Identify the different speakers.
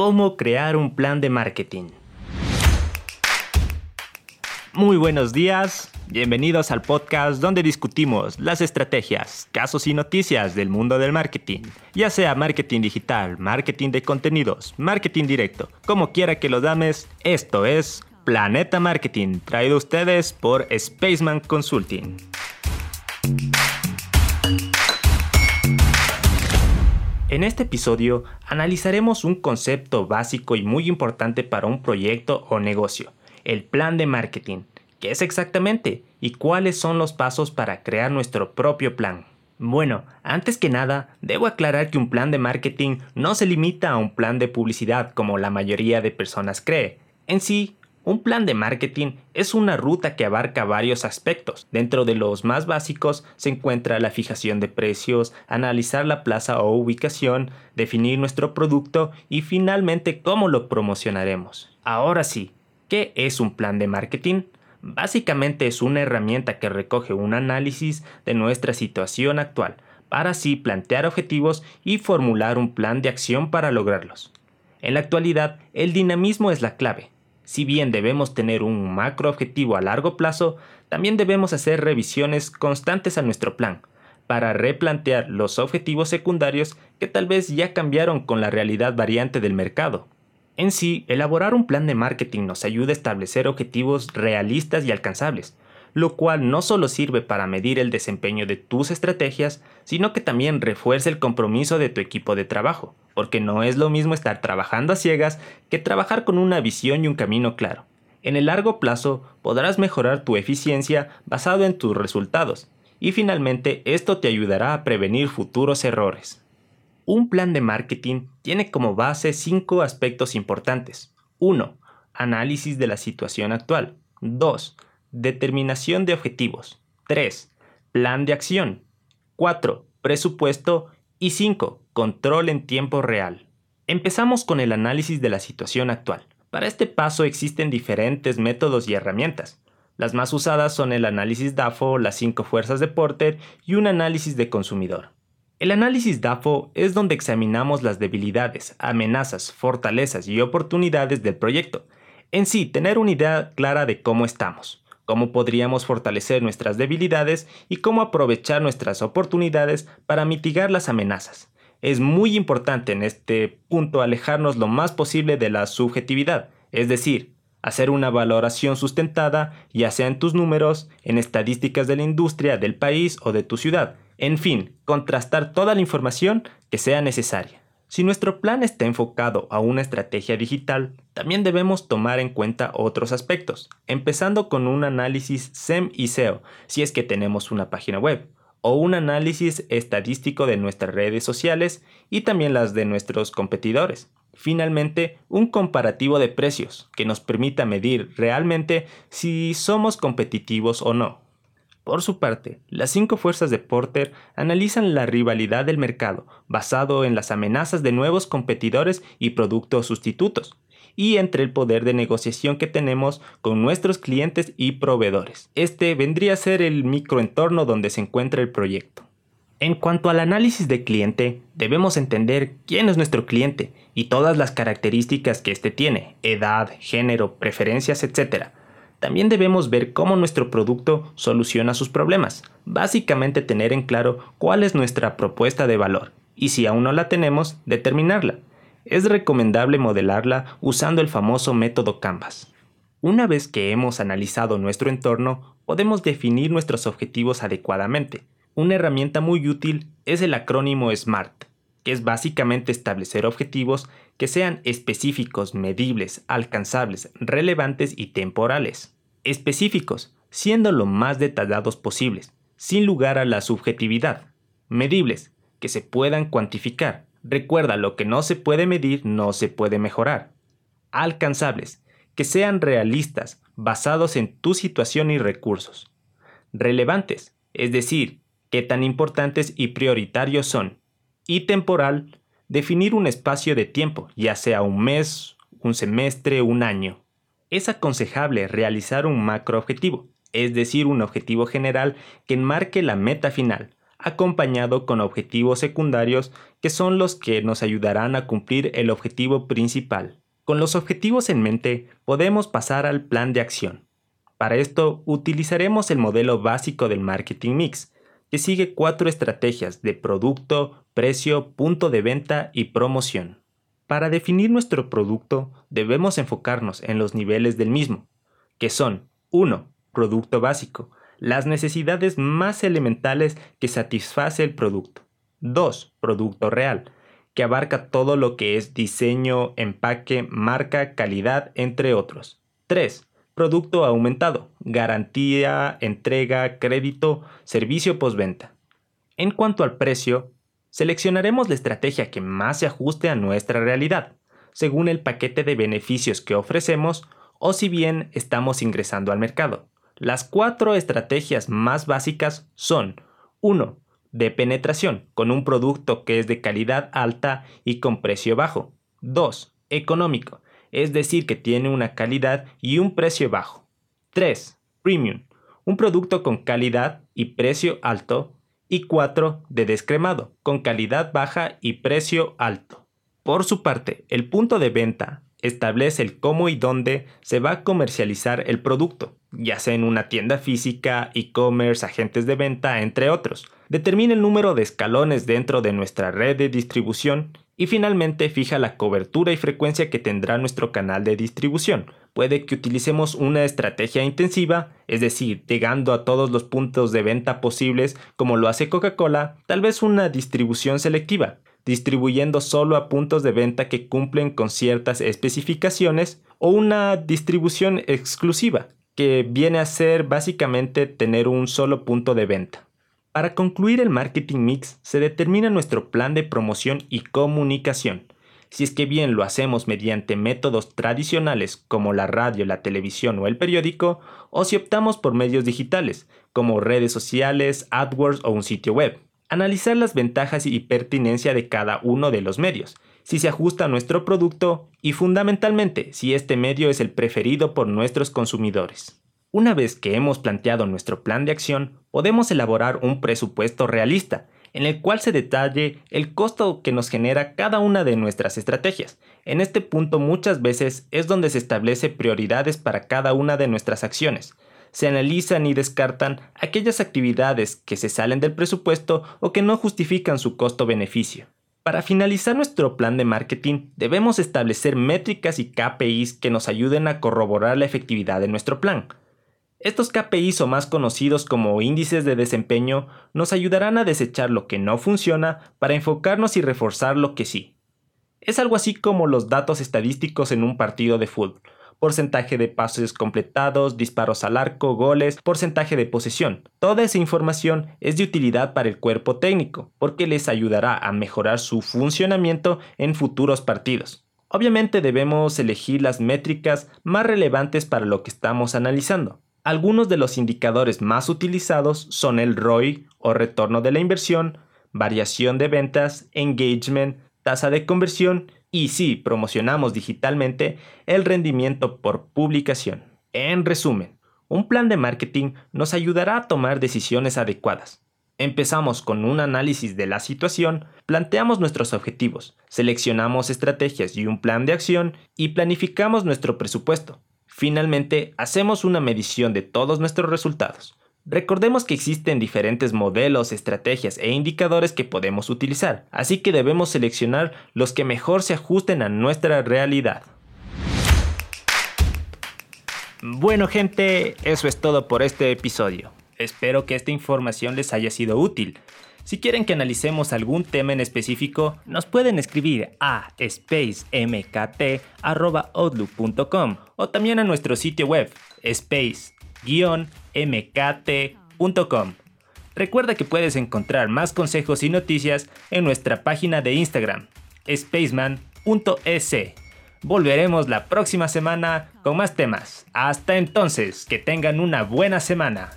Speaker 1: cómo crear un plan de marketing. Muy buenos días, bienvenidos al podcast donde discutimos las estrategias, casos y noticias del mundo del marketing, ya sea marketing digital, marketing de contenidos, marketing directo, como quiera que lo dames, esto es Planeta Marketing, traído a ustedes por Spaceman Consulting. En este episodio analizaremos un concepto básico y muy importante para un proyecto o negocio, el plan de marketing. ¿Qué es exactamente? ¿Y cuáles son los pasos para crear nuestro propio plan? Bueno, antes que nada, debo aclarar que un plan de marketing no se limita a un plan de publicidad como la mayoría de personas cree. En sí, un plan de marketing es una ruta que abarca varios aspectos. Dentro de los más básicos se encuentra la fijación de precios, analizar la plaza o ubicación, definir nuestro producto y finalmente cómo lo promocionaremos. Ahora sí, ¿qué es un plan de marketing? Básicamente es una herramienta que recoge un análisis de nuestra situación actual para así plantear objetivos y formular un plan de acción para lograrlos. En la actualidad, el dinamismo es la clave si bien debemos tener un macro objetivo a largo plazo, también debemos hacer revisiones constantes a nuestro plan, para replantear los objetivos secundarios que tal vez ya cambiaron con la realidad variante del mercado. En sí, elaborar un plan de marketing nos ayuda a establecer objetivos realistas y alcanzables, lo cual no solo sirve para medir el desempeño de tus estrategias, sino que también refuerza el compromiso de tu equipo de trabajo, porque no es lo mismo estar trabajando a ciegas que trabajar con una visión y un camino claro. En el largo plazo podrás mejorar tu eficiencia basado en tus resultados, y finalmente esto te ayudará a prevenir futuros errores. Un plan de marketing tiene como base cinco aspectos importantes. 1. Análisis de la situación actual. 2. Determinación de objetivos. 3. Plan de acción. 4. Presupuesto. Y 5. Control en tiempo real. Empezamos con el análisis de la situación actual. Para este paso existen diferentes métodos y herramientas. Las más usadas son el análisis DAFO, las 5 fuerzas de Porter y un análisis de consumidor. El análisis DAFO es donde examinamos las debilidades, amenazas, fortalezas y oportunidades del proyecto. En sí, tener una idea clara de cómo estamos cómo podríamos fortalecer nuestras debilidades y cómo aprovechar nuestras oportunidades para mitigar las amenazas. Es muy importante en este punto alejarnos lo más posible de la subjetividad, es decir, hacer una valoración sustentada, ya sea en tus números, en estadísticas de la industria, del país o de tu ciudad, en fin, contrastar toda la información que sea necesaria. Si nuestro plan está enfocado a una estrategia digital, también debemos tomar en cuenta otros aspectos, empezando con un análisis SEM y SEO, si es que tenemos una página web, o un análisis estadístico de nuestras redes sociales y también las de nuestros competidores. Finalmente, un comparativo de precios que nos permita medir realmente si somos competitivos o no. Por su parte, las cinco fuerzas de Porter analizan la rivalidad del mercado basado en las amenazas de nuevos competidores y productos sustitutos, y entre el poder de negociación que tenemos con nuestros clientes y proveedores. Este vendría a ser el microentorno donde se encuentra el proyecto. En cuanto al análisis de cliente, debemos entender quién es nuestro cliente y todas las características que éste tiene, edad, género, preferencias, etc., también debemos ver cómo nuestro producto soluciona sus problemas. Básicamente tener en claro cuál es nuestra propuesta de valor y si aún no la tenemos, determinarla. Es recomendable modelarla usando el famoso método Canvas. Una vez que hemos analizado nuestro entorno, podemos definir nuestros objetivos adecuadamente. Una herramienta muy útil es el acrónimo SMART, que es básicamente establecer objetivos que sean específicos, medibles, alcanzables, relevantes y temporales. Específicos, siendo lo más detallados posibles, sin lugar a la subjetividad. Medibles, que se puedan cuantificar. Recuerda, lo que no se puede medir no se puede mejorar. Alcanzables, que sean realistas, basados en tu situación y recursos. Relevantes, es decir, qué tan importantes y prioritarios son y temporal, definir un espacio de tiempo, ya sea un mes, un semestre, un año. Es aconsejable realizar un macro objetivo, es decir, un objetivo general que enmarque la meta final, acompañado con objetivos secundarios que son los que nos ayudarán a cumplir el objetivo principal. Con los objetivos en mente, podemos pasar al plan de acción. Para esto, utilizaremos el modelo básico del marketing mix, que sigue cuatro estrategias de producto, precio, punto de venta y promoción. Para definir nuestro producto, debemos enfocarnos en los niveles del mismo, que son 1. Producto básico, las necesidades más elementales que satisface el producto. 2. Producto real, que abarca todo lo que es diseño, empaque, marca, calidad, entre otros. 3. Producto aumentado, garantía, entrega, crédito, servicio postventa. En cuanto al precio, seleccionaremos la estrategia que más se ajuste a nuestra realidad, según el paquete de beneficios que ofrecemos o si bien estamos ingresando al mercado. Las cuatro estrategias más básicas son 1 de penetración, con un producto que es de calidad alta y con precio bajo. 2. Económico, es decir, que tiene una calidad y un precio bajo. 3. Premium, un producto con calidad y precio alto. Y 4. De descremado, con calidad baja y precio alto. Por su parte, el punto de venta establece el cómo y dónde se va a comercializar el producto, ya sea en una tienda física, e-commerce, agentes de venta, entre otros. Determina el número de escalones dentro de nuestra red de distribución y finalmente fija la cobertura y frecuencia que tendrá nuestro canal de distribución. Puede que utilicemos una estrategia intensiva, es decir, llegando a todos los puntos de venta posibles como lo hace Coca-Cola, tal vez una distribución selectiva, distribuyendo solo a puntos de venta que cumplen con ciertas especificaciones o una distribución exclusiva, que viene a ser básicamente tener un solo punto de venta. Para concluir el marketing mix se determina nuestro plan de promoción y comunicación. Si es que bien lo hacemos mediante métodos tradicionales como la radio, la televisión o el periódico, o si optamos por medios digitales como redes sociales, AdWords o un sitio web analizar las ventajas y pertinencia de cada uno de los medios, si se ajusta a nuestro producto y fundamentalmente si este medio es el preferido por nuestros consumidores. Una vez que hemos planteado nuestro plan de acción, podemos elaborar un presupuesto realista, en el cual se detalle el costo que nos genera cada una de nuestras estrategias. En este punto muchas veces es donde se establece prioridades para cada una de nuestras acciones, se analizan y descartan aquellas actividades que se salen del presupuesto o que no justifican su costo-beneficio. Para finalizar nuestro plan de marketing, debemos establecer métricas y KPIs que nos ayuden a corroborar la efectividad de nuestro plan. Estos KPIs o más conocidos como índices de desempeño nos ayudarán a desechar lo que no funciona para enfocarnos y reforzar lo que sí. Es algo así como los datos estadísticos en un partido de fútbol porcentaje de pases completados, disparos al arco, goles, porcentaje de posesión. Toda esa información es de utilidad para el cuerpo técnico, porque les ayudará a mejorar su funcionamiento en futuros partidos. Obviamente debemos elegir las métricas más relevantes para lo que estamos analizando. Algunos de los indicadores más utilizados son el ROI o retorno de la inversión, variación de ventas, engagement, tasa de conversión y si promocionamos digitalmente, el rendimiento por publicación. En resumen, un plan de marketing nos ayudará a tomar decisiones adecuadas. Empezamos con un análisis de la situación, planteamos nuestros objetivos, seleccionamos estrategias y un plan de acción y planificamos nuestro presupuesto. Finalmente, hacemos una medición de todos nuestros resultados. Recordemos que existen diferentes modelos, estrategias e indicadores que podemos utilizar, así que debemos seleccionar los que mejor se ajusten a nuestra realidad. Bueno gente, eso es todo por este episodio. Espero que esta información les haya sido útil. Si quieren que analicemos algún tema en específico, nos pueden escribir a spacemkt.outlook.com o también a nuestro sitio web space mkt.com. Recuerda que puedes encontrar más consejos y noticias en nuestra página de Instagram, spaceman.es. Volveremos la próxima semana con más temas. Hasta entonces, que tengan una buena semana.